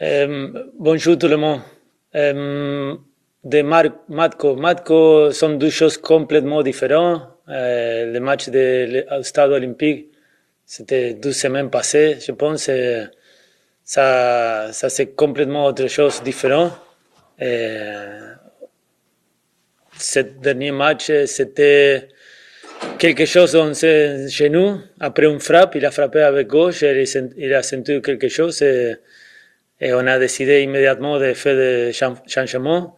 bonjour tout le monde. de Matko. Matko sont deux choses complètement différentes. le match de stade olympique, c'était deux semaines passées, je pense. ça, ça c'est complètement autre chose différent. ce dernier match, c'était quelque chose dans ses genoux. Après une frappe, il a frappé avec gauche, il a senti quelque chose et on a décidé immédiatement de faire des changements.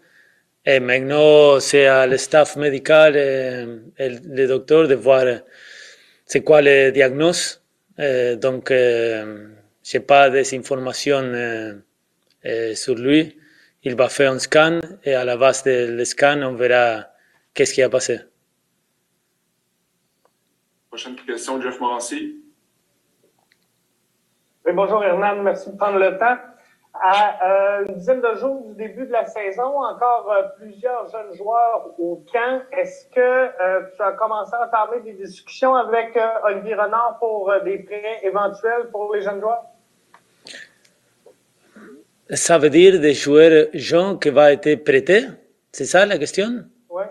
Et maintenant, c'est à le staff médical et, et le docteur de voir c'est quoi le diagnostic. donc, euh, je n'ai pas des informations euh, euh, sur lui. Il va faire un scan et à la base du scan, on verra qu'est-ce qui a passé. Prochaine question, Jeff Morancy. Oui, bonjour Hernan, merci de prendre le temps. À euh, une dizaine de jours du début de la saison, encore euh, plusieurs jeunes joueurs au camp. Est-ce que euh, tu as commencé à parler des discussions avec Olivier Renard pour des prêts éventuels pour les jeunes joueurs? Ça veut dire des joueurs jeunes qui vont être prêtés? C'est ça la question? Oui,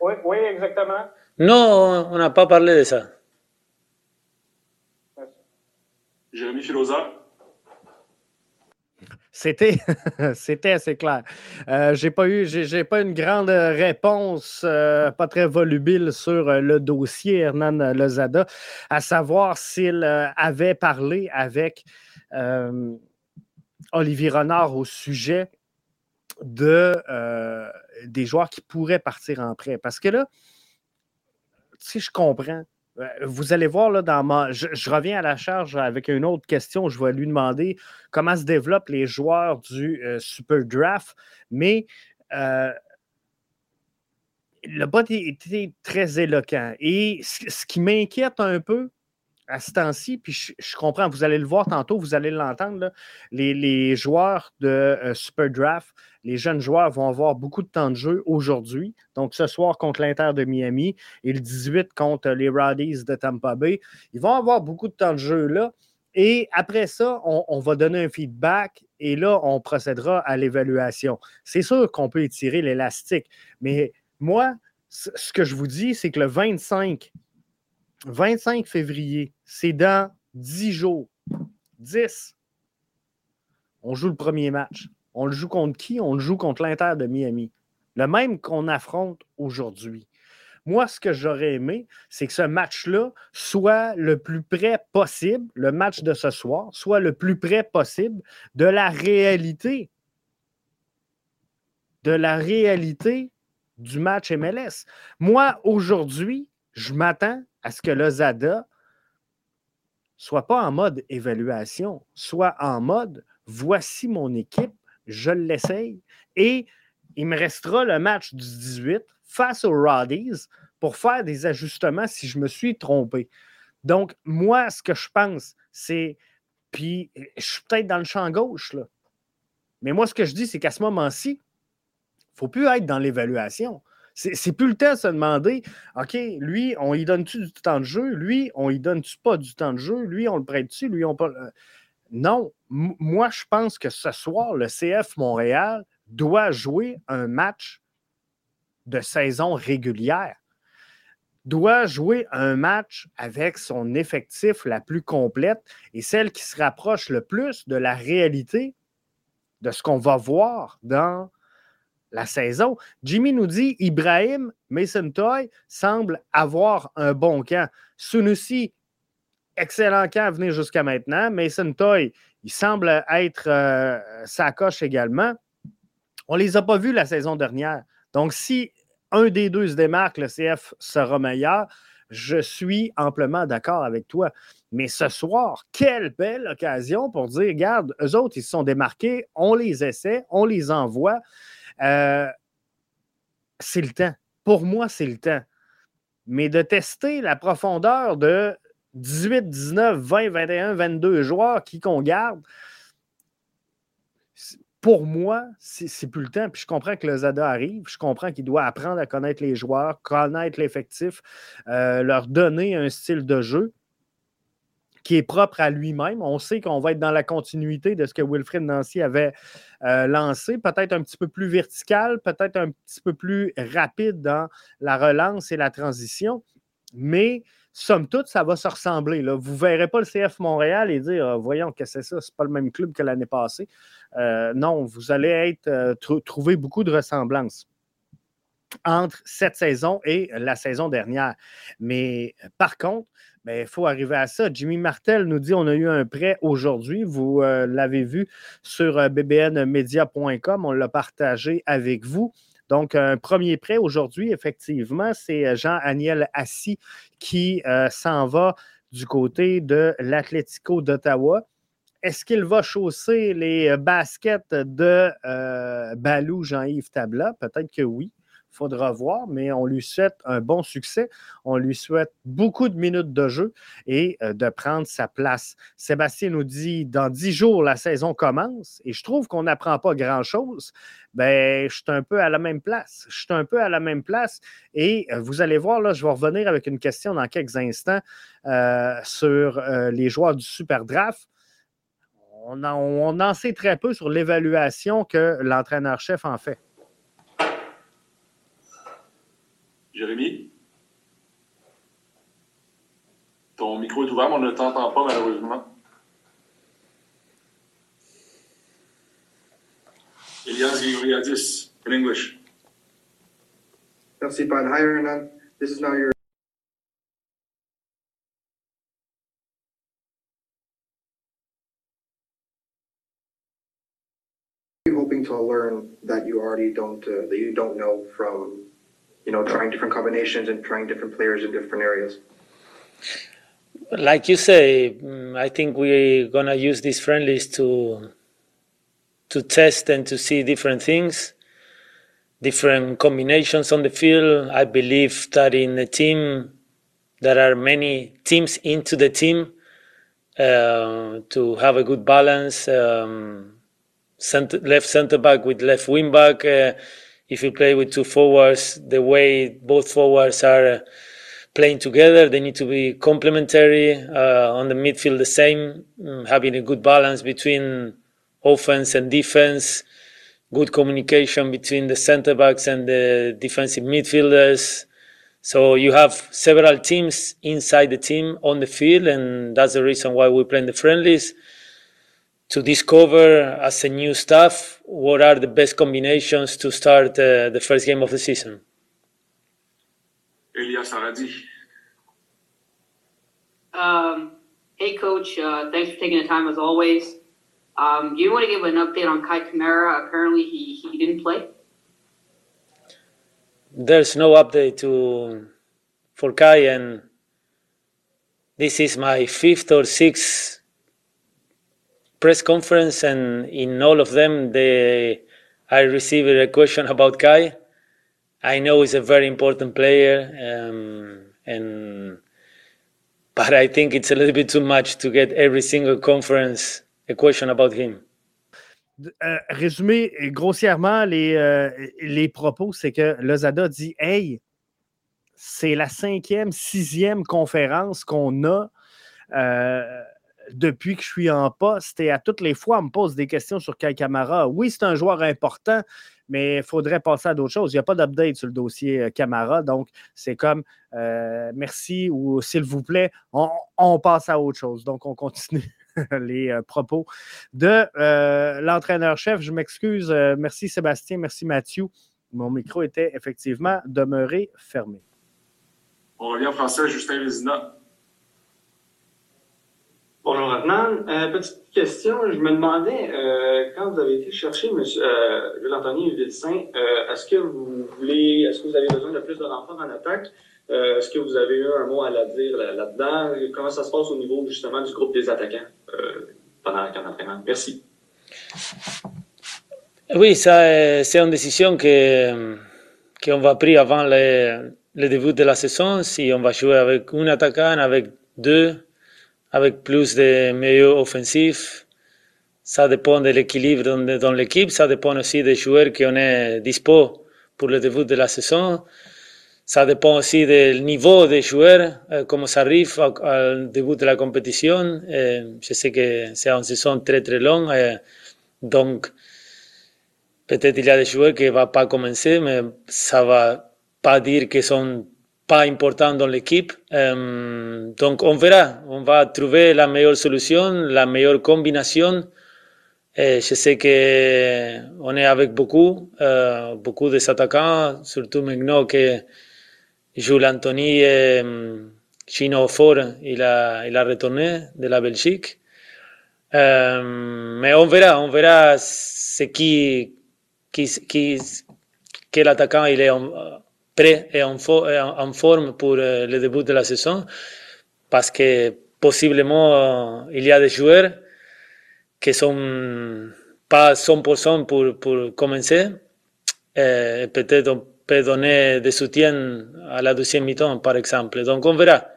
oui, oui, exactement. Non, on n'a pas parlé de ça. Jérémy Filosa. C'était, c'était assez clair. Euh, j'ai pas eu, j'ai, pas une grande réponse, euh, pas très volubile sur euh, le dossier Hernan Lozada, à savoir s'il avait parlé avec Olivier Renard au sujet de, des joueurs qui pourraient partir en prêt. Parce que là, si je comprends, vous allez voir, là, dans ma... je, reviens à la charge avec une autre question. Je vais lui demander comment se développent les joueurs du euh, Super Draft. Mais euh, le bot était très éloquent. Et ce, qui m'inquiète un peu à ce temps-ci, puis je, comprends, vous allez le voir tantôt, vous allez l'entendre, les, joueurs de euh, Super Draft les jeunes joueurs vont avoir beaucoup de temps de jeu aujourd'hui. Donc, ce soir contre l'Inter de Miami et le 18 contre les Rowdies de Tampa Bay. Ils vont avoir beaucoup de temps de jeu là. Et après ça, on, va donner un feedback et là, on procédera à l'évaluation. C'est sûr qu'on peut étirer l'élastique, mais moi, ce que je vous dis, c'est que le 25, 25 février, c'est dans 10 jours. 10. On joue le premier match. On le joue contre qui? On le joue contre l'Inter de Miami. Le même qu'on affronte aujourd'hui. Moi, ce que j'aurais aimé, c'est que ce match-là soit le plus près possible, le match de ce soir, soit le plus près possible de la réalité. De la réalité du match MLS. Moi, aujourd'hui, je m'attends à ce que le ZADA soit pas en mode évaluation, soit en mode voici mon équipe, je l'essaye. Et il me restera le match du 18 face aux Roddies pour faire des ajustements si je me suis trompé. Donc, moi, ce que je pense, c'est. Puis, je suis peut-être dans le champ gauche. Mais moi, ce que je dis, c'est qu'à ce moment-ci, il ne faut plus être dans l'évaluation. C'est plus le temps de se demander, OK, lui, on lui donne-tu du temps de jeu? Lui, on lui donne-tu pas du temps de jeu? Lui, on le prête-tu? Lui, on pas. Euh, non, moi, je pense que ce soir, le CF Montréal doit jouer un match de saison régulière, doit jouer un match avec son effectif la plus complète et celle qui se rapproche le plus de la réalité de ce qu'on va voir dans la saison. Jimmy nous dit Ibrahim Mason Toy semble avoir un bon camp. Sunusi excellent camp à venir jusqu'à maintenant. Mason Toy, il semble être euh, sa coche également. On ne les a pas vus la saison dernière. Donc, si un des deux se démarque, le CF sera meilleur. Je suis amplement d'accord avec toi. Mais ce soir, quelle belle occasion pour dire, regarde, eux autres, ils se sont démarqués, on les essaie, on les envoie. Euh, c'est le temps. Pour moi, c'est le temps. Mais de tester la profondeur de 18, 19, 20, 21, 22 joueurs qui qu'on garde, pour moi, c'est plus le temps. Puis je comprends que le Zada arrive. Je comprends qu'il doit apprendre à connaître les joueurs, connaître l'effectif, euh, leur donner un style de jeu. Qui est propre à lui-même. On sait qu'on va être dans la continuité de ce que Wilfred Nancy avait euh, lancé, peut-être un petit peu plus vertical, peut-être un petit peu plus rapide dans la relance et la transition, mais somme toute, ça va se ressembler. Vous ne verrez pas le CF Montréal et dire ah, Voyons, que c'est ça, c'est pas le même club que l'année passée. Euh, non, vous allez être, euh, trouver beaucoup de ressemblances entre cette saison et la saison dernière. Mais par contre, il ben, faut arriver à ça. Jimmy Martel nous dit on a eu un prêt aujourd'hui. Vous euh, l'avez vu sur euh, bbnmedia.com. On l'a partagé avec vous. Donc, un premier prêt aujourd'hui, effectivement, c'est euh, Jean-Aniel Assis qui s'en va du côté de l'Atlético d'Ottawa. Est-ce qu'il va chausser les baskets de Balou Jean-Yves Tabla? Peut-être que oui faudra voir, mais on lui souhaite un bon succès. On lui souhaite beaucoup de minutes de jeu et euh, de prendre sa place. Sébastien nous dit dans dix jours, la saison commence et je trouve qu'on n'apprend pas grand-chose. Ben, je suis un peu à la même place. Je suis un peu à la même place. Et euh, vous allez voir, là, je vais revenir avec une question dans quelques instants euh, sur les joueurs du Super Draft. On on en sait très peu sur l'évaluation que l'entraîneur-chef en fait. Jérémy? Ton micro est ouvert, mais on ne t'entend pas malheureusement. Elias Grigoriadis, in English. Merci, Pan. Hi, Hernan. This is now your hoping to learn that you already don't uh, that you don't know from you know, trying different combinations and trying different players in different areas. Like you say, mm, I think we're gonna use these friendlies to to test and to see different things, different combinations on the field. I believe that in the team there are many teams into the team uh, to have a good balance. Um, center, left center back with left wing back. Uh, if you play with two forwards, the way both forwards are playing together, they need to be complementary. Uh, on the midfield, the same, mm, having a good balance between offense and defense, good communication between the center backs and the defensive midfielders. So you have several teams inside the team on the field, and that's the reason why we play in the friendlies to discover as a new staff what are the best combinations to start uh, the first game of the season. Elias Aradi. Um, hey, Coach. Uh, thanks for taking the time as always. Um, do you want to give an update on Kai Kamara? Apparently, he, he didn't play. There's no update to for Kai, and this is my fifth or sixth press conference, and in all of them, they, I received a question about Kai. I know he's a very important player, um, and but I think it's a little bit too much to get every single conference a question about him. Euh, résumé grossièrement les, euh, les propos, c'est que Lozada dit Hey, c'est la cinquième, sixième conférence qu'on a. Euh, depuis que je suis en poste et à toutes les fois, on me pose des questions sur Kai Camara. Oui, c'est un joueur important, mais il faudrait passer à d'autres choses. Il n'y a pas d'update sur le dossier euh, Camara, donc c'est comme euh, merci ou s'il vous plaît, on, passe à autre chose. Donc on continue les euh, propos de l'entraîneur-chef. Je m'excuse. merci Sébastien, merci Mathieu. Mon micro était effectivement demeuré fermé. On revient en français, Justin Vézina. Bonjour Adnan. Euh, petite question, je me demandais, euh, quand vous avez été chercher M. Euh, Anthony Vilsain, euh, est-ce que vous voulez, est-ce que vous avez besoin de plus de renforts en attaque? Euh, est-ce que vous avez eu un mot à la dire là-dedans? Comment ça se passe au niveau justement du groupe des attaquants pendant la d'entraînement? Merci. Oui, ça, c'est une décision que qu'on va prendre avant le, le début de la saison, si on va jouer avec un attaquant, avec deux avec plus de milieux offensifs. Ça dépend de l'équilibre dans, l'équipe, ça dépend aussi des joueurs qu'on est dispo pour le début de la saison. ça dépend aussi du niveau des joueurs, euh, comment ça arrive au, début de la compétition. je sais que c'est une saison très très longue, donc peut-être il y a des joueurs qui ne vont pas commencer, mais ça ne va pas dire qu'ils sont pas importants dans l'équipe. donc on verra, on va trouver la meilleure solution, la meilleure combinaison. Et je sais qu'on est avec beaucoup, euh, beaucoup des attaquants, surtout maintenant que Jules Anthony et Chino Fort, il a, il a retourné de la Belgique. Euh, mais on verra, on verra ce qui, qui, qui, quel attaquant il est prêt et en, en, forme pour euh, le début de la saison. Parce que possiblement, il y a des joueurs qui sont pas 100% pour, pour commencer. Euh, peut-être on peut donner des soutiens à la deuxième mi-temps, par exemple. Donc on verra.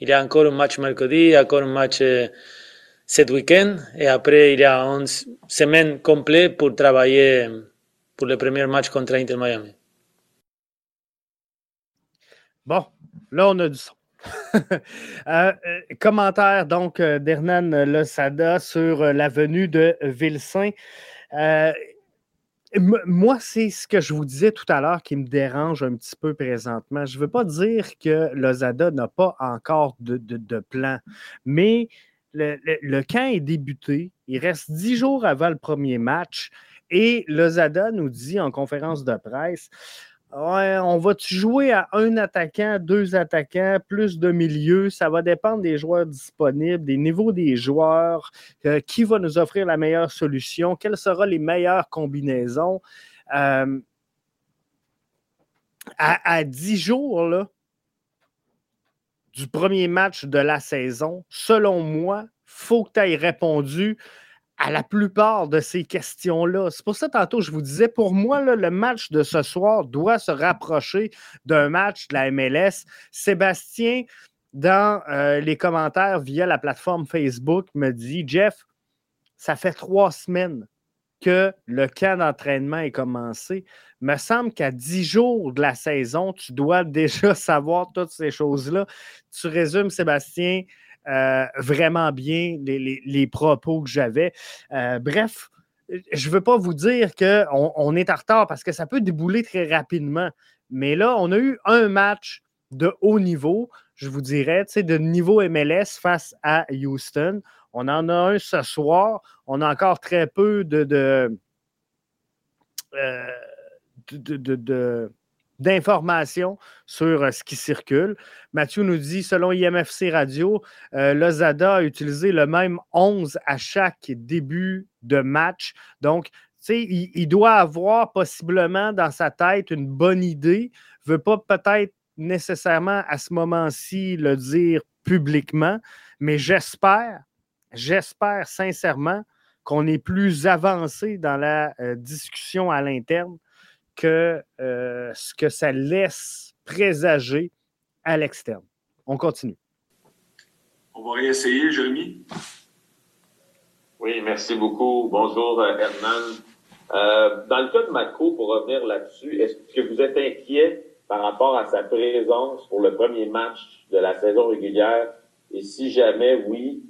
Il y a encore un match mercredi, encore un match euh, cet week-end, et après il y a une semaine complète pour travailler pour le premier match contre Inter Miami. Bon, là on a du son. Euh, euh, commentaire donc euh, d'Hernan Losada sur la venue de Vilsain. moi, c'est ce que je vous disais tout à l'heure qui me dérange un petit peu présentement. Je ne veux pas dire que Lozada n'a pas encore de, plan, mais le, le, camp est débuté. Il reste dix jours avant le premier match et Lozada nous dit en conférence de presse on va-tu jouer à un attaquant, deux attaquants, plus de milieu? Ça va dépendre des joueurs disponibles, des niveaux des joueurs, euh, qui va nous offrir la meilleure solution, quelles seront les meilleures combinaisons. Euh, à, dix jours là, du premier match de la saison, selon moi, il faut que tu aies répondu à la plupart de ces questions-là. C'est pour ça, tantôt, je vous disais, pour moi, le match de ce soir doit se rapprocher d'un match de la MLS. Sébastien, dans euh, les commentaires via la plateforme Facebook, me dit Jeff, ça fait trois semaines que le camp d'entraînement est commencé. Me semble qu'à dix jours de la saison, tu dois déjà savoir toutes ces choses-là. Tu résumes, Sébastien, euh, vraiment bien les, propos que j'avais. Euh, bref, je ne veux pas vous dire qu'on on est en retard parce que ça peut débouler très rapidement. Mais là, on a eu un match de haut niveau, je vous dirais, de niveau MLS face à Houston. On en a un ce soir. On a encore très peu de, de, euh, de d'informations sur euh, ce qui circule. Mathieu nous dit, selon IMFC Radio, euh, Lozada a utilisé le même 11 à chaque début de match. Donc, il, il doit avoir possiblement dans sa tête une bonne idée, ne veut pas peut-être nécessairement à ce moment-ci le dire publiquement, mais j'espère, j'espère sincèrement qu'on est plus avancé dans la euh, discussion à l'interne que euh, ce que ça laisse présager à l'externe. On continue. On va réessayer, Jérémy. Oui, merci beaucoup. Bonjour, euh, Hernan. Euh, dans le cas de Matko, pour revenir là-dessus, est-ce que vous êtes inquiet par rapport à sa présence pour le premier match de la saison régulière? Et si jamais oui,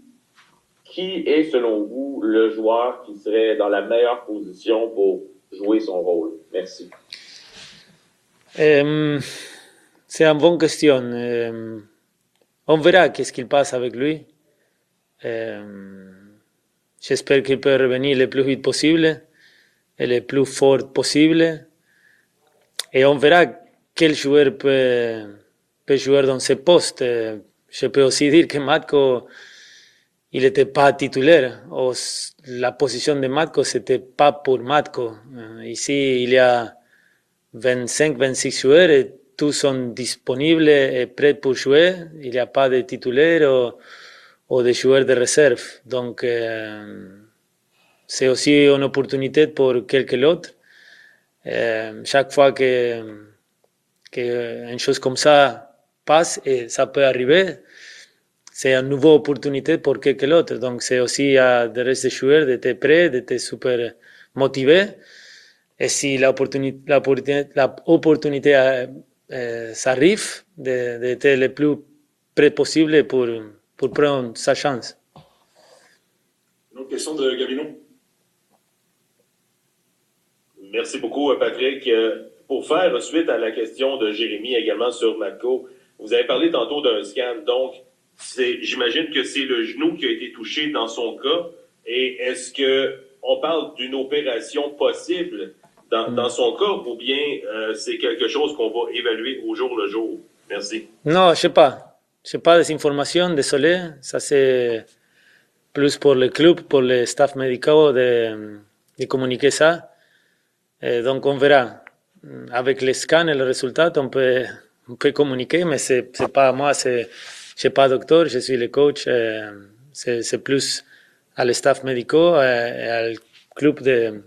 qui est selon vous le joueur qui serait dans la meilleure position pour jouer son rôle? Merci. C'est une bonne question. On verra qu'est-ce qu'il passe avec lui. J'espère qu'il peut revenir le plus vite possible et le plus fort possible. Et on verra quel joueur peut, peut jouer dans ce poste. Je peux aussi dire que Matko il n'était pas titulaire. la position de Matko, c'était pas pour Matko. Ici, il y a 25, 26 joueurs et tous sont disponibles et prêts pour jouer. Il n'y a pas de titulaire ou, de joueurs de réserve. Donc, euh, c'est aussi une opportunité pour quelques autres. Euh, chaque fois que, que une chose comme ça passe, et ça peut arriver, c'est une nouvelle opportunité pour quelqu'un d'autre. Donc, c'est aussi à de rester joueur d'être prêt, d'être super motivé. Et si l'opportunité, l'opportunité ça arrive d'être le plus près possible pour, pour prendre sa chance. Une autre question de Gabino. Merci beaucoup, Patrick. Pour faire suite à la question de Jérémy également sur Matko, vous avez parlé tantôt d'un scan. Donc, j'imagine que c'est le genou qui a été touché dans son cas. Et est-ce que on parle d'une opération possible dans, dans, son cas ou bien euh, c'est quelque chose qu'on va évaluer au jour le jour? Merci. Non, je sais pas. Je sais pas des informations, désolé. Ça c'est plus pour le club, pour le staff médical de, de communiquer ça. Et donc on verra. Avec les scans et le résultat, on peut, on peut communiquer, mais c'est pas moi, c'est je suis pas docteur, je suis le coach. Euh, c'est plus à staff médical et al club de,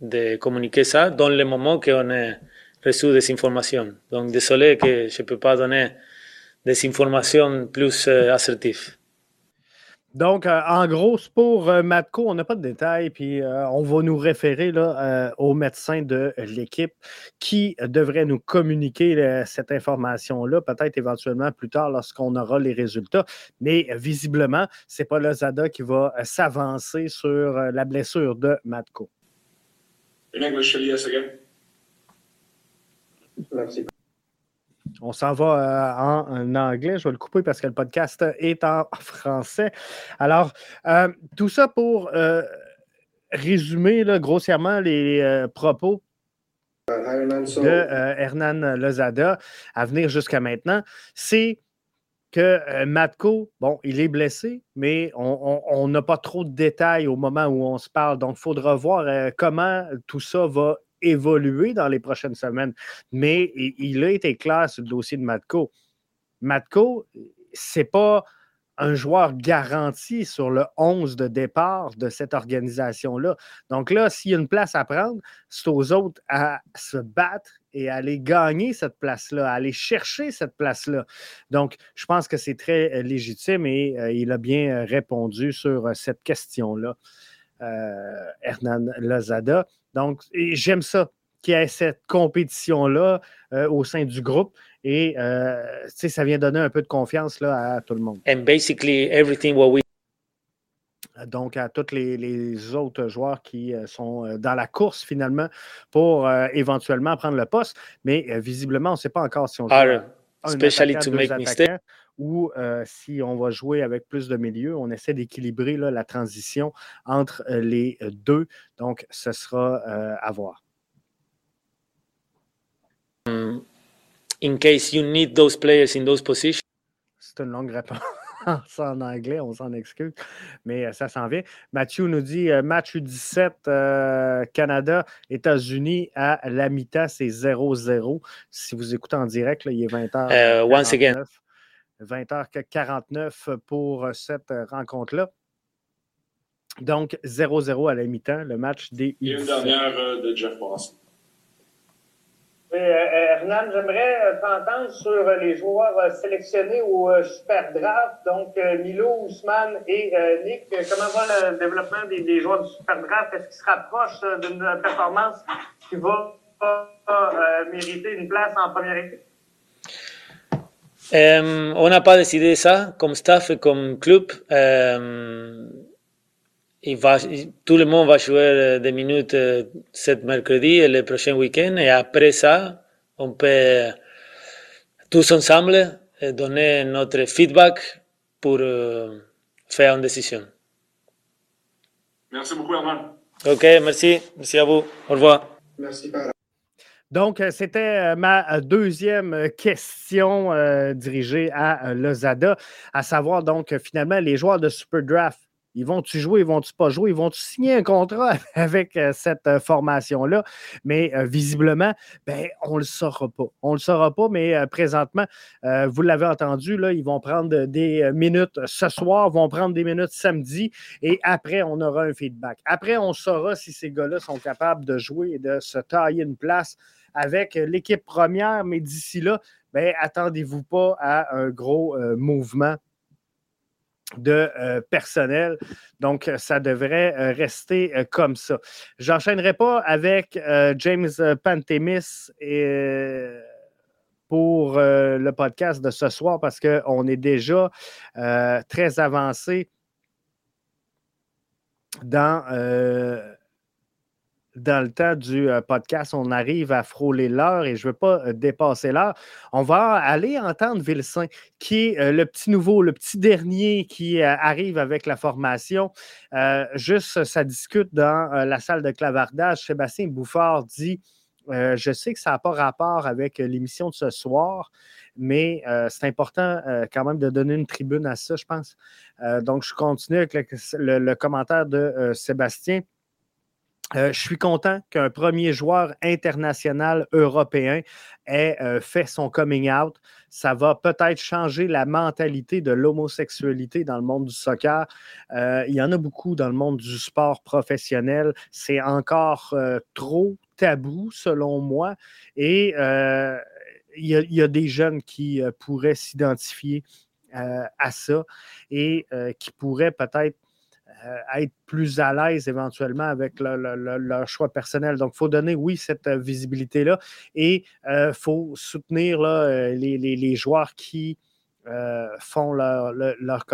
de communiquer ça dans le moment qu'on a reçu des informations. Donc désolé que je ne peux pas donner des informations plus euh, assertives. Donc, euh, en gros, pour euh, Matko, on n'a pas de détails, puis euh, on va nous référer là, au médecin de l'équipe qui devrait nous communiquer cette information-là, peut-être éventuellement plus tard lorsqu'on aura les résultats. Mais visiblement, ce n'est pas le Zada qui va s'avancer sur la blessure de Matko. Merci. On s'en va euh, en, anglais. Je vais le couper parce que le podcast est en français. Alors, euh, tout ça pour euh, résumer grossièrement les propos de Hernan Lozada à venir jusqu'à maintenant. C'est que Matko, bon, il est blessé, mais on n'a pas trop de détails au moment où on se parle. Donc, il faudra voir comment tout ça va évoluer dans les prochaines semaines. Mais il a été clair sur le dossier de Matko. Matko, c'est pas un joueur garanti sur le 11 de départ de cette organisation-là. Donc là, s'il y a une place à prendre, c'est aux autres à se battre et à aller gagner cette place-là, à aller chercher cette place-là. Donc, je pense que c'est très euh, légitime et euh, il a bien euh, répondu sur cette question-là, Hernan Lozada. Donc, j'aime ça qu'il y ait cette compétition-là euh, au sein du groupe. Et euh, ça vient donner un peu de confiance là, à tout le monde. And basically everything what we donc à tous les, autres joueurs qui euh, sont dans la course finalement pour éventuellement prendre le poste. Mais visiblement, on ne sait pas encore si on joue especially to make mistakes ou si on va jouer avec plus de milieux. On essaie d'équilibrer la transition entre les deux. Donc, ce sera à voir. Mm, in case you need those players in those positions. C'est une longue réponse en anglais, on s'en excuse, mais ça s'en vient. Mathieu nous dit match U17 Canada, États-Unis à la mi-temps, c'est 0-0. Si vous écoutez en direct, il est 20h. once again. 20h49 pour cette rencontre-là. Donc, 0-0 à la mi-temps, le match des Et une dernière euh, de Jeff Boss. Oui, euh, Hernan, j'aimerais euh, t'entendre sur les joueurs sélectionnés au Super Draft, donc Milo, Ousmane et Nick. Comment va le développement des, joueurs du Super Draft? Est-ce qu'ils se rapprochent d'une performance qui va mériter une place en première équipe? Euh, on n'a pas décidé ça comme staff et comme club. Euh, il va, tout le monde va jouer des minutes euh, cet mercredi et le prochain week-end. Et après ça, on peut tous ensemble donner notre feedback pour euh, faire une décision. Merci beaucoup, Herman. Ok, merci. Merci à vous. Au revoir. Merci, donc, euh, c'était euh, ma euh, deuxième question dirigée à Lozada, à savoir donc finalement les joueurs de Super Draft. Ils vont-tu jouer, ils vont-tu pas jouer, ils vont-tu signer un contrat avec cette formation-là? Mais visiblement, ben, on ne le saura pas. On ne le saura pas, mais présentement, vous l'avez entendu, là, ils vont prendre des minutes ce soir, vont prendre des minutes samedi, et après, on aura un feedback. Après, on saura si ces gars-là sont capables de jouer et de se tailler une place avec l'équipe première, mais d'ici là, ben, attendez-vous pas à un gros euh, mouvement de euh, personnel. Donc, ça devrait euh, rester comme ça. J'enchaînerai pas avec James Pantemis pour le podcast de ce soir parce qu'on est déjà très avancé dans dans le temps du euh, podcast, on arrive à frôler l'heure et je ne veux pas euh, dépasser l'heure. On va aller entendre Vilsain, qui est euh, le petit nouveau, le petit dernier qui arrive avec la formation. juste, ça discute dans la salle de clavardage. Sébastien Bouffard dit Je sais que ça n'a pas rapport avec l'émission de ce soir, mais c'est important quand même de donner une tribune à ça, je pense. donc, je continue avec le commentaire de Sébastien. Euh, je suis content qu'un premier joueur international européen ait euh, fait son coming out. Ça va peut-être changer la mentalité de l'homosexualité dans le monde du soccer. Euh, il y en a beaucoup dans le monde du sport professionnel. C'est encore trop tabou, selon moi. Et il y, a des jeunes qui pourraient s'identifier à ça et qui pourraient peut-être être plus à l'aise éventuellement avec leur choix personnel. Donc, il faut donner, oui, cette euh, visibilité-là et il euh, faut soutenir les, joueurs qui font leur, leur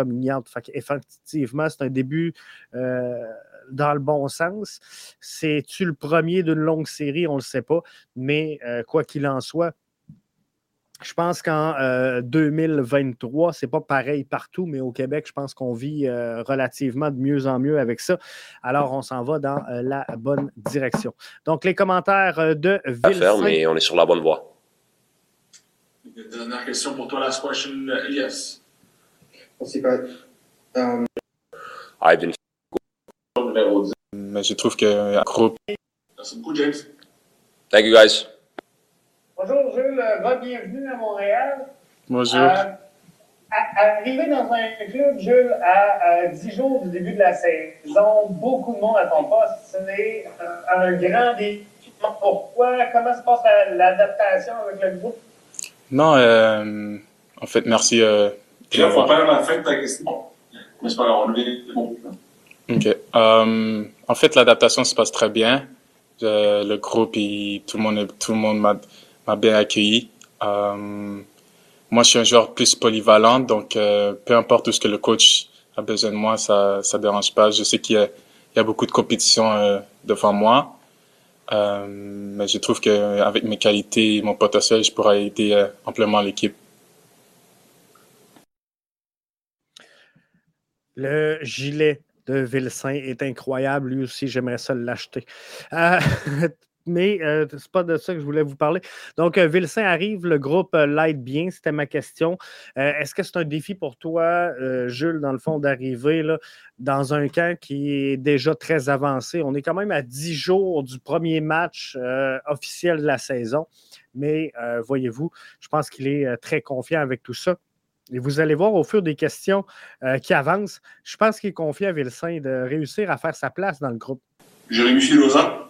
Effectivement, c'est un début dans le bon sens. C'est-tu le premier d'une longue série? On ne le sait pas. Mais quoi qu'il en soit, je pense qu'en 2023, ce n'est pas pareil partout, mais au Québec, je pense qu'on vit relativement de mieux en mieux avec ça. Alors, on s'en va dans la bonne direction. Donc, les commentaires de Ville. mais on est sur la bonne voie. Dernière question pour toi, last question, yes. Merci, Pat. Um... I've Mais je trouve que groupe. Merci beaucoup, James. Thank you, guys. Bonjour Jules, bienvenue à Montréal. Bonjour. Euh, arrivé dans un club, Jules, à, 10 jours du début de la saison, beaucoup de monde à ton poste, c'est un, grand défi. Pourquoi? Comment se passe l'adaptation avec le groupe? Non, euh, en fait, merci. Euh, il faut faire la fin de ta question. Mais c'est pas OK. Euh, en fait, l'adaptation se passe très bien. le groupe, il, tout le monde, tout le monde m'a m'a bien accueilli. Euh, moi, je suis un joueur plus polyvalent, donc euh, peu importe où ce que le coach a besoin de moi, ça ça dérange pas. Je sais qu'il y a, beaucoup de compétition euh, devant moi, mais je trouve qu'avec mes qualités et mon potentiel, je pourrais aider amplement l'équipe. Le gilet de Vilsain est incroyable. Lui aussi, j'aimerais ça l'acheter. mais euh, c'est pas de ça que je voulais vous parler. Donc, euh, Vilsain arrive, le groupe euh, l'aide bien, c'était ma question. Est-ce que c'est un défi pour toi, Jules, dans le fond, d'arriver dans un camp qui est déjà très avancé? On est quand même à 10 jours du premier match officiel de la saison, mais voyez-vous, je pense qu'il est très confiant avec tout ça. Et vous allez voir au fur des questions qui avancent, je pense qu'il est confiant à Vilsain de réussir à faire sa place dans le groupe. Jérémy Filosa.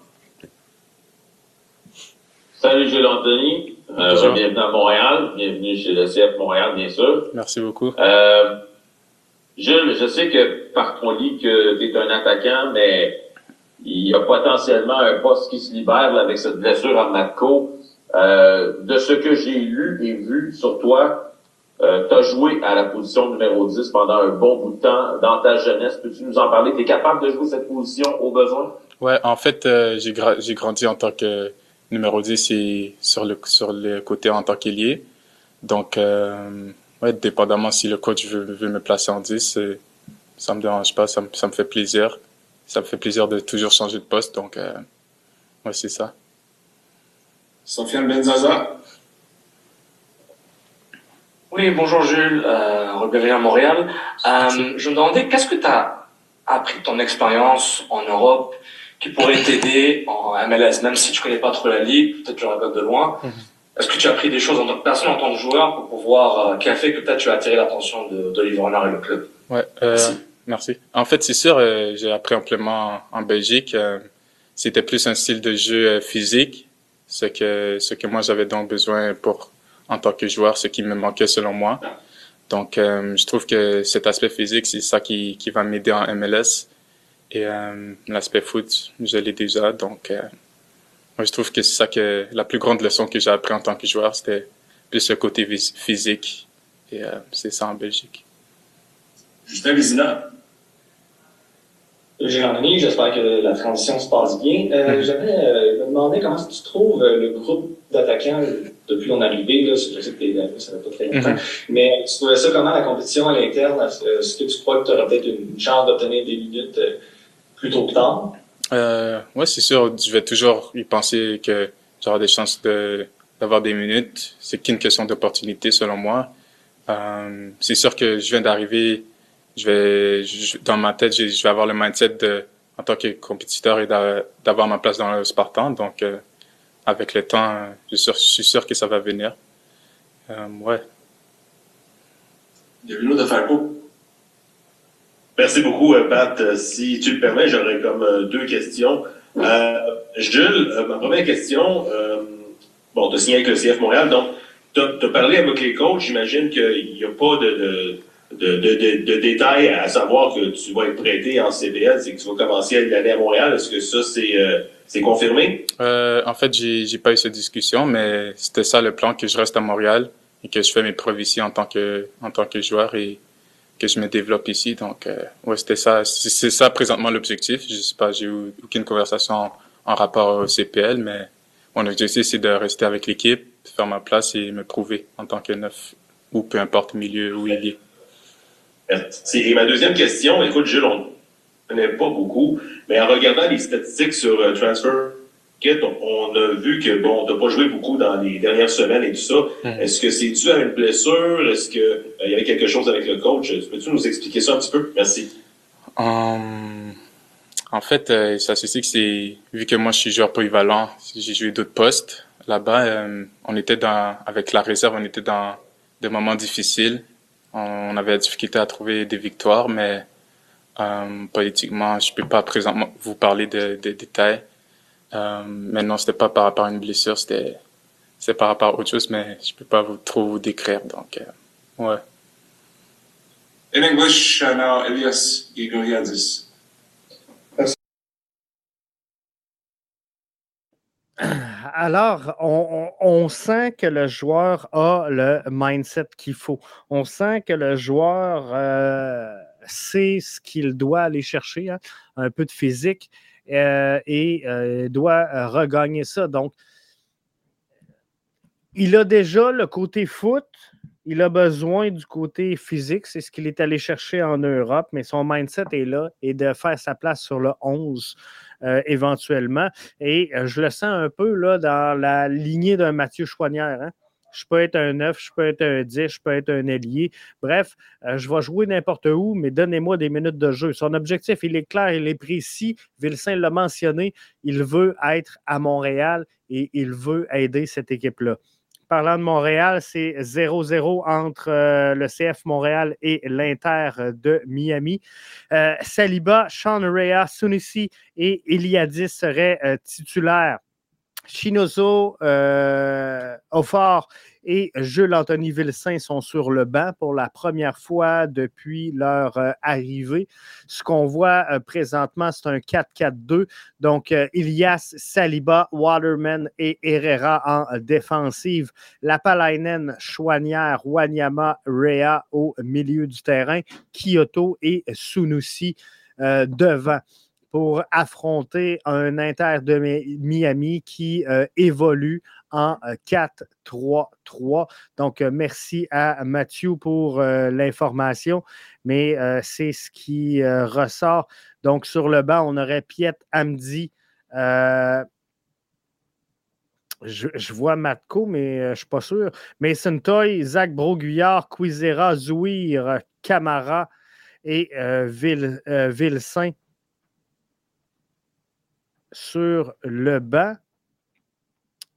Salut Jules Anthony. Euh, bienvenue à Montréal. Bienvenue chez le CF Montréal, bien sûr. Merci beaucoup. Euh, Jules, je sais que par ton lit que tu es un attaquant, mais il y a potentiellement un poste qui se libère avec cette blessure à Matco. Euh, de ce que j'ai lu et vu sur toi, euh, tu as joué à la position numéro 10 pendant un bon bout de temps dans ta jeunesse. Peux-tu nous en parler? Tu es capable de jouer cette position au besoin? Ouais, en fait, euh, j'ai grandi en tant que numéro 10, c'est sur le, sur le côté en tant qu'ailier. Donc, euh, ouais, dépendamment si le coach veut, veut me placer en 10, ça me dérange pas, ça me, ça me fait plaisir. Ça me fait plaisir de toujours changer de poste, donc euh, ouais, c'est ça. Sofiane Benzaza. Oui, bonjour Jules, euh, à Montréal. Euh, je me demandais, qu'est-ce que tu as appris de ton expérience en Europe qui pourrait t'aider en MLS, même si tu connais pas trop la ligue, peut-être tu regardes de loin. Mhm. Est-ce que tu as appris des choses en tant que personne, en tant que joueur, pour pouvoir, euh, qui a fait que peut-être tu as attiré l'attention d'Olivier Renard et le club? Ouais, euh, merci. En fait, c'est sûr, euh, j'ai appris amplement en, Belgique. Euh, c'était plus un style de jeu physique, ce que ce que moi j'avais donc besoin pour en tant que joueur, ce qui me manquait selon moi. Donc, je trouve que cet aspect physique, c'est ça qui, qui va m'aider en MLS. Et euh, l'aspect foot, je l'ai déjà. Donc, euh, moi, je trouve que c'est ça que la plus grande leçon que j'ai appris en tant que joueur, c'était plus le côté physique. Et c'est ça en Belgique. Justin. J'ai Anthony, j'espère que la transition se passe bien. Euh, J'avais euh, me demandé comment tu trouves euh, le groupe d'attaquants depuis ton arrivée. Là, je sais que tu es ça va pas très longtemps. Mm-hmm. Mais tu trouvais ça comment la compétition à l'interne? Est-ce que tu crois que tu aurais peut-être une chance d'obtenir des minutes euh, plus tôt que tard? Euh, oui, c'est sûr. Je vais toujours y penser que j'aurai des chances d'avoir des minutes. C'est qu'une question d'opportunité selon moi. Euh, c'est sûr que je viens d'arriver je vais, dans ma tête, je vais avoir le mindset de, en tant que compétiteur et d'avoir ma place dans le Spartan. Donc, euh, avec le temps, je suis, sûr, je suis, sûr, que ça va venir. Euh, ouais. Bienvenue de Falco. Merci beaucoup, euh, Pat. Si tu le permets, j'aurais comme deux questions. Jules, ma première question, bon, tu as signé avec le CF Montréal, donc tu as, parlé avec les coachs, j'imagine qu'il n'y a pas de, de de, de, détails à savoir que tu vas être prêté en CBL, c'est que tu vas commencer l'année à Montréal. Est-ce que ça, c'est euh, confirmé? Euh, en fait, j'ai pas eu cette discussion, mais c'était ça le plan, que je reste à Montréal et que je fais mes preuves ici en tant que, en tant que joueur et que je me développe ici. Donc, euh, ouais, c'était ça. C'est ça présentement l'objectif. Je sais pas, j'ai eu aucune conversation en, rapport au CPL, mais mon objectif, c'est de rester avec l'équipe, faire ma place et me prouver en tant que neuf ou peu importe milieu où il est. Et ma deuxième question, écoute, Jules, on ne connaît pas beaucoup, mais en regardant les statistiques sur euh, Transfer Kit, on, a vu que, bon, tu n'as pas joué beaucoup dans les dernières semaines et tout ça. Mm-hmm. Est-ce que c'est dû à une blessure? Est-ce qu'il euh, y avait quelque chose avec le coach? Peux-tu nous expliquer ça un petit peu? Merci. Um, en fait, euh, ça c'est que c'est, vu que moi je suis joueur polyvalent, j'ai joué d'autres postes. Là-bas, on était dans, avec la réserve, on était dans des moments difficiles on avait la difficulté à trouver des victoires, mais euh, politiquement, je peux pas présentement vous parler des de détails. Euh, mais non, c'était pas par rapport à une blessure, c'était c'est par rapport à autre chose, mais je peux pas vous, trop vous décrire. Donc, euh, ouais. In English, uh, now Elias alors, on, sent que le joueur a le mindset qu'il faut. On sent que le joueur euh, sait ce qu'il doit aller chercher, hein, un peu de physique, et euh, doit regagner ça. Donc, il a déjà le côté foot, il a besoin du côté physique, c'est ce qu'il est allé chercher en Europe, mais son mindset est là et de faire sa place sur le 11 euh, éventuellement. Et euh, je le sens un peu là, dans la lignée d'un Mathieu Chouanière. Hein. Je peux être un 9, je peux être un 10, je peux être un ailier. Bref, euh, je vais jouer n'importe où, mais donnez-moi des minutes de jeu. Son objectif, il est clair, il est précis. Vilsain l'a mentionné. Il veut être à Montréal et il veut aider cette équipe-là. Parlant de Montréal, c'est 0-0 entre euh, le CF Montréal et l'Inter de Miami. Euh, Saliba, Sean Rea, Sunissi et Eliadis seraient titulaires. Chinozo, Offort et Jules Anthony Vilsain sont sur le banc pour la première fois depuis leur euh, arrivée. Ce qu'on voit euh, présentement, c'est un 4-4-2. Donc, euh, Ilias, Saliba, Waterman et Herrera en défensive. Lapalainen, Chouanière, Wanyama, Rea au milieu du terrain. Kyoto et Sunusi devant pour affronter un Inter de Miami qui évolue en 4-3-3. Euh, Donc, euh, merci à Mathieu pour euh, l'information, mais c'est ce qui ressort. Donc, sur le banc, on aurait Piet Amdi. Je, vois Matko, mais je ne suis pas sûr. Mason Toy, Zach Broguillard, Quizera, Zouir, Camara et Ville, Villesaint sur le banc.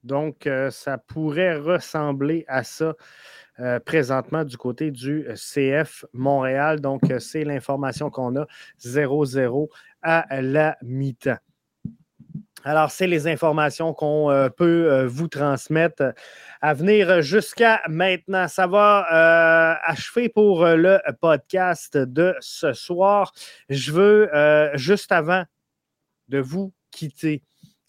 Donc, euh, ça pourrait ressembler à ça euh, présentement du côté du euh, CF Montréal. Donc, c'est l'information qu'on a 0-0 à la mi-temps. Alors, c'est les informations qu'on peut vous transmettre à venir jusqu'à maintenant. Ça va achever pour le podcast de ce soir. Je veux, juste avant de vous quitter,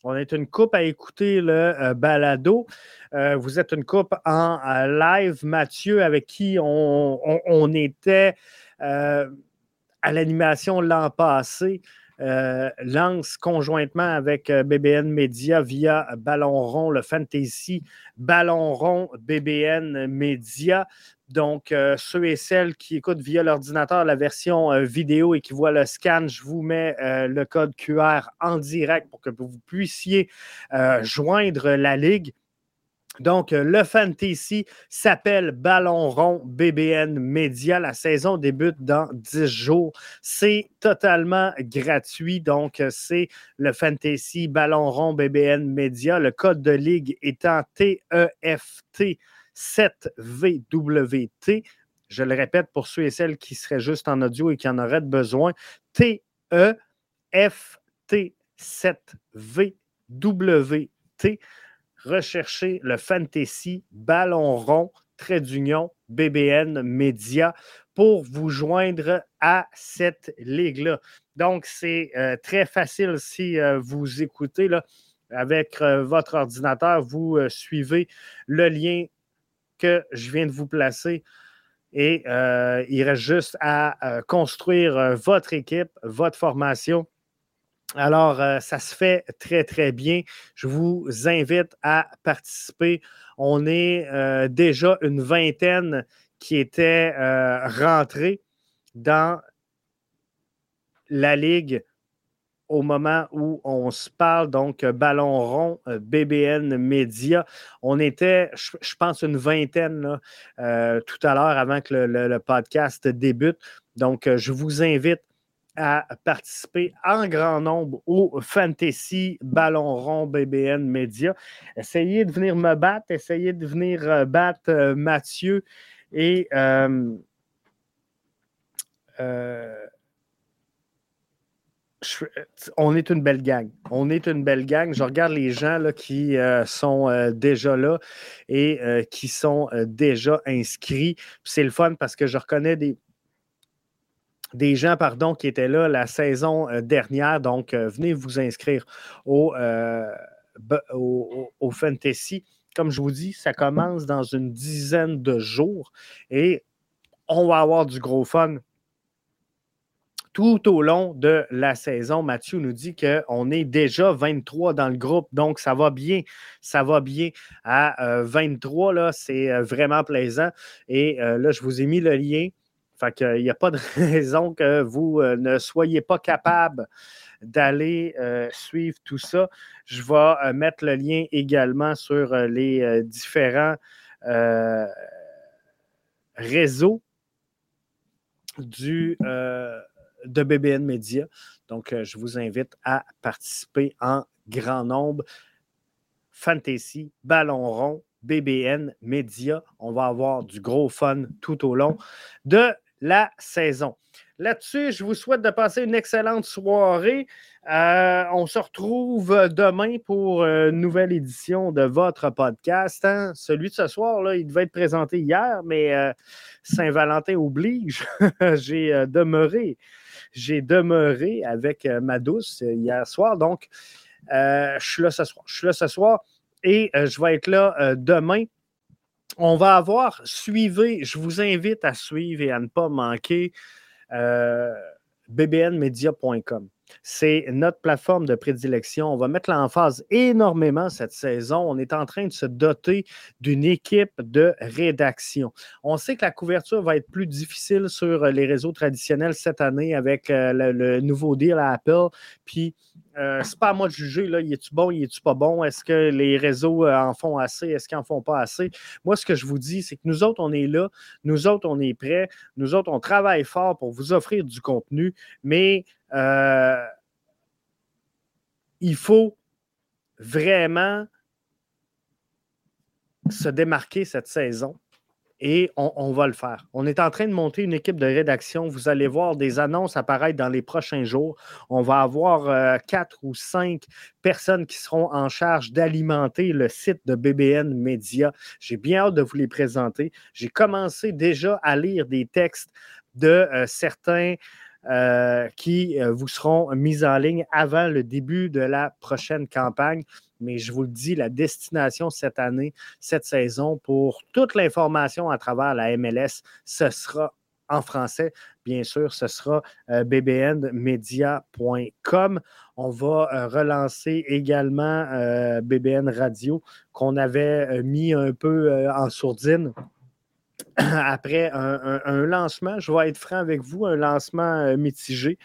On est une coupe à écouter le balado. vous êtes une coupe en live. Mathieu, avec qui on, était à l'animation l'an passé, lance conjointement avec BBN Media via Ballon Rond, le Fantasy Ballon Rond BBN Media. Donc, euh, ceux et celles qui écoutent via l'ordinateur la version euh, vidéo et qui voient le scan, je vous mets euh, le code QR en direct pour que vous puissiez joindre la ligue. Donc, le fantasy s'appelle Ballon rond BBN Media. La saison débute dans 10 jours. C'est totalement gratuit. Donc, c'est le fantasy Ballon rond BBN Media. Le code de ligue étant TEFT 7VWT. Je le répète pour ceux et celles qui seraient juste en audio et qui en auraient besoin. T-E-F-T-7-V-W-T. Recherchez le Fantasy Ballon rond, trait d'union, BBN Média pour vous joindre à cette ligue-là. Donc, c'est euh, très facile si euh, vous écoutez avec euh, votre ordinateur, vous suivez le lien que je viens de vous placer. Et il reste juste à construire votre équipe, votre formation. Alors, ça se fait très, très bien. Je vous invite à participer. On est déjà une vingtaine qui étaient rentrés dans la Ligue au moment où on se parle, donc euh, Ballon rond, euh, BBN Média. On était, je, pense, une vingtaine euh, tout à l'heure avant que le, podcast débute. Donc, je vous invite à participer en grand nombre au Fantasy Ballon rond BBN Média. Essayez de venir me battre, essayez de venir battre Mathieu et on est une belle gang. On est une belle gang. Je regarde les gens là, qui euh, sont euh, déjà là et euh, qui sont déjà inscrits. C'est le fun parce que je reconnais des, des gens pardon, qui étaient là la saison dernière. Donc, venez vous inscrire au, au, Fantasy. Comme je vous dis, ça commence dans une dizaine de jours et on va avoir du gros fun tout au long de la saison. Mathieu nous dit qu'on est déjà 23 dans le groupe, donc ça va bien. Ça va bien. À 23, euh, là, c'est euh, vraiment plaisant. Et euh, là, je vous ai mis le lien. Fait qu'il n'y a pas de raison que vous ne soyez pas capable d'aller suivre tout ça. Je vais mettre le lien également sur les différents réseaux du, de BBN Media. Donc, euh, je vous invite à participer en grand nombre. Fantasy, Ballon rond, BBN Media. On va avoir du gros fun tout au long de la saison. Là-dessus, je vous souhaite de passer une excellente soirée. Euh, on se retrouve demain pour une nouvelle édition de votre podcast. Hein? Celui de ce soir, il devait être présenté hier, mais euh, Saint-Valentin oblige. J'ai demeuré j'ai demeuré avec euh, ma douce euh, hier soir. Donc, euh, je suis là ce soir. Je suis là ce soir et je vais être là demain. On va avoir, suivez, je vous invite à suivre et à ne pas manquer bbnmedia.com. C'est notre plateforme de prédilection. On va mettre l'emphase énormément cette saison. On est en train de se doter d'une équipe de rédaction. On sait que la couverture va être plus difficile sur les réseaux traditionnels cette année avec euh, le, nouveau deal à Apple. Puis, euh, c'est pas à moi de juger, là, y est-tu bon, y est-tu pas bon? Est-ce que les réseaux euh, en font assez? Est-ce qu'ils en font pas assez? Moi, ce que je vous dis, c'est que nous autres, on est là. Nous autres, on est prêts. Nous autres, on travaille fort pour vous offrir du contenu. Mais euh, il faut vraiment se démarquer cette saison et on, va le faire. On est en train de monter une équipe de rédaction. Vous allez voir des annonces apparaître dans les prochains jours. On va avoir euh, quatre ou cinq personnes qui seront en charge d'alimenter le site de BBN Media. J'ai bien hâte de vous les présenter. J'ai commencé déjà à lire des textes de euh, certains qui vous seront mises en ligne avant le début de la prochaine campagne. Mais je vous le dis, la destination cette année, cette saison, pour toute l'information à travers la MLS, ce sera en français. Bien sûr, ce sera bbnmedia.com. On va relancer également BBN Radio qu'on avait mis un peu en sourdine après un, lancement, je vais être franc avec vous, un lancement mitigé.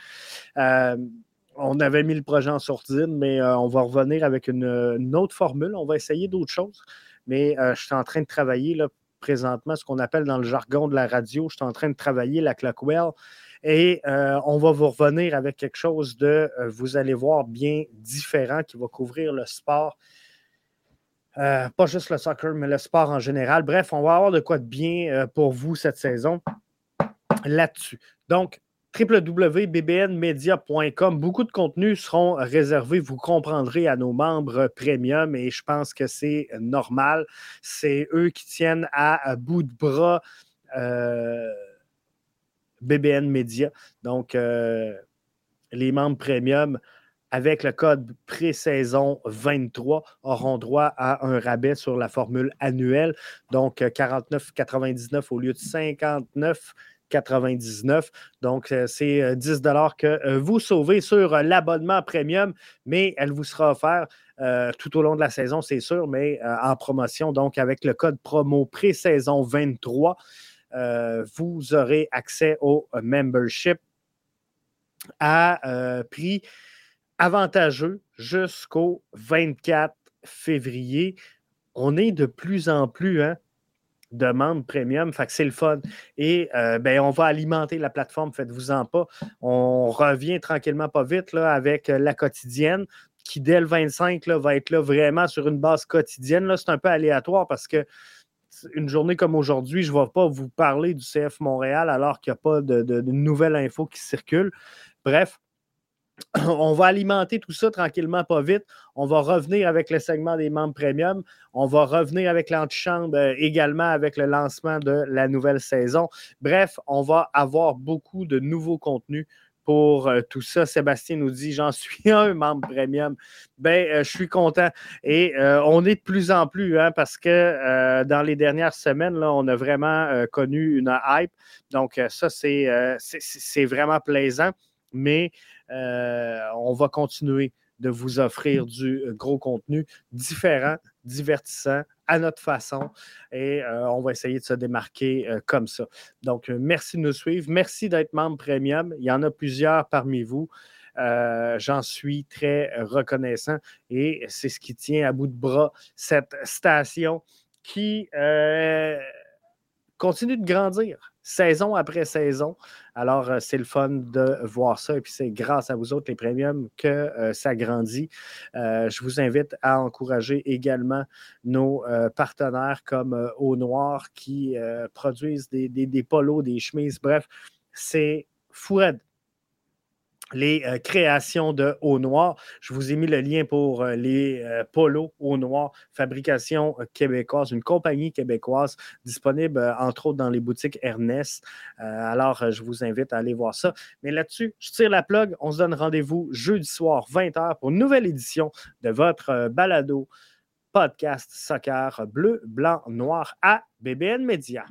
on avait mis le projet en sourdine, mais on va revenir avec une, autre formule. On va essayer d'autres choses. Mais je suis en train de travailler là, présentement ce qu'on appelle dans le jargon de la radio. Je suis en train de travailler la Clockwell. Et on va vous revenir avec quelque chose de, vous allez voir, bien différent qui va couvrir le sport euh, pas juste le soccer, mais le sport en général. Bref, on va avoir de quoi de bien euh, pour vous cette saison là-dessus. Donc, www.bbnmedia.com. Beaucoup de contenus seront réservés, vous comprendrez, à nos membres premium et je pense que c'est normal. C'est eux qui tiennent à, bout de bras euh, BBN Media. Donc, les membres premium avec le code pré-saison 23, auront droit à un rabais sur la formule annuelle, donc 49,99 euh, au lieu de 59,99. Donc, euh, c'est 10 euh, que vous sauvez sur l'abonnement premium, mais elle vous sera offerte tout au long de la saison, c'est sûr, mais en promotion. Donc, avec le code promo pré-saison 23, vous aurez accès au membership à prix avantageux jusqu'au 24 février. On est de plus en plus hein, de premium, fait que c'est le fun. Et euh, ben, on va alimenter la plateforme, faites-vous-en pas. On revient tranquillement pas vite avec euh, la quotidienne qui, dès le 25, là, va être là vraiment sur une base quotidienne. Là, c'est un peu aléatoire parce que une journée comme aujourd'hui, je ne vais pas vous parler du CF Montréal alors qu'il n'y a pas de nouvelles infos qui circulent. Bref, on va alimenter tout ça tranquillement, pas vite. On va revenir avec le segment des membres premium. On va revenir avec l'antichambre euh, également avec le lancement de la nouvelle saison. Bref, on va avoir beaucoup de nouveaux contenus pour euh, tout ça. Sébastien nous dit J'en suis un membre premium. Ben, euh, je suis content. Et on est de plus en plus, hein, parce que dans les dernières semaines, on a vraiment connu une hype. Donc, ça, c'est vraiment plaisant. Mais euh, on va continuer de vous offrir du euh, gros contenu différent, divertissant, à notre façon. Et euh, on va essayer de se démarquer comme ça. Donc, merci de nous suivre. Merci d'être membre premium. Il y en a plusieurs parmi vous. J'en suis très reconnaissant et c'est ce qui tient à bout de bras cette station qui continue de grandir saison après saison. Alors, euh, c'est le fun de voir ça. Et puis, c'est grâce à vous autres, les premiums, que euh, ça grandit. Euh, je vous invite à encourager également nos partenaires comme Au Noir qui produisent des, des, des, polos, des chemises. Bref, c'est fou les euh, créations de Eau Noir. Je vous ai mis le lien pour euh, les euh, polos Eau Noir, fabrication québécoise, une compagnie québécoise disponible entre autres dans les boutiques Ernest. alors, je vous invite à aller voir ça. Mais là-dessus, je tire la plug. On se donne rendez-vous jeudi soir, 20h, pour une nouvelle édition de votre balado podcast soccer bleu, blanc, noir à BBN Media.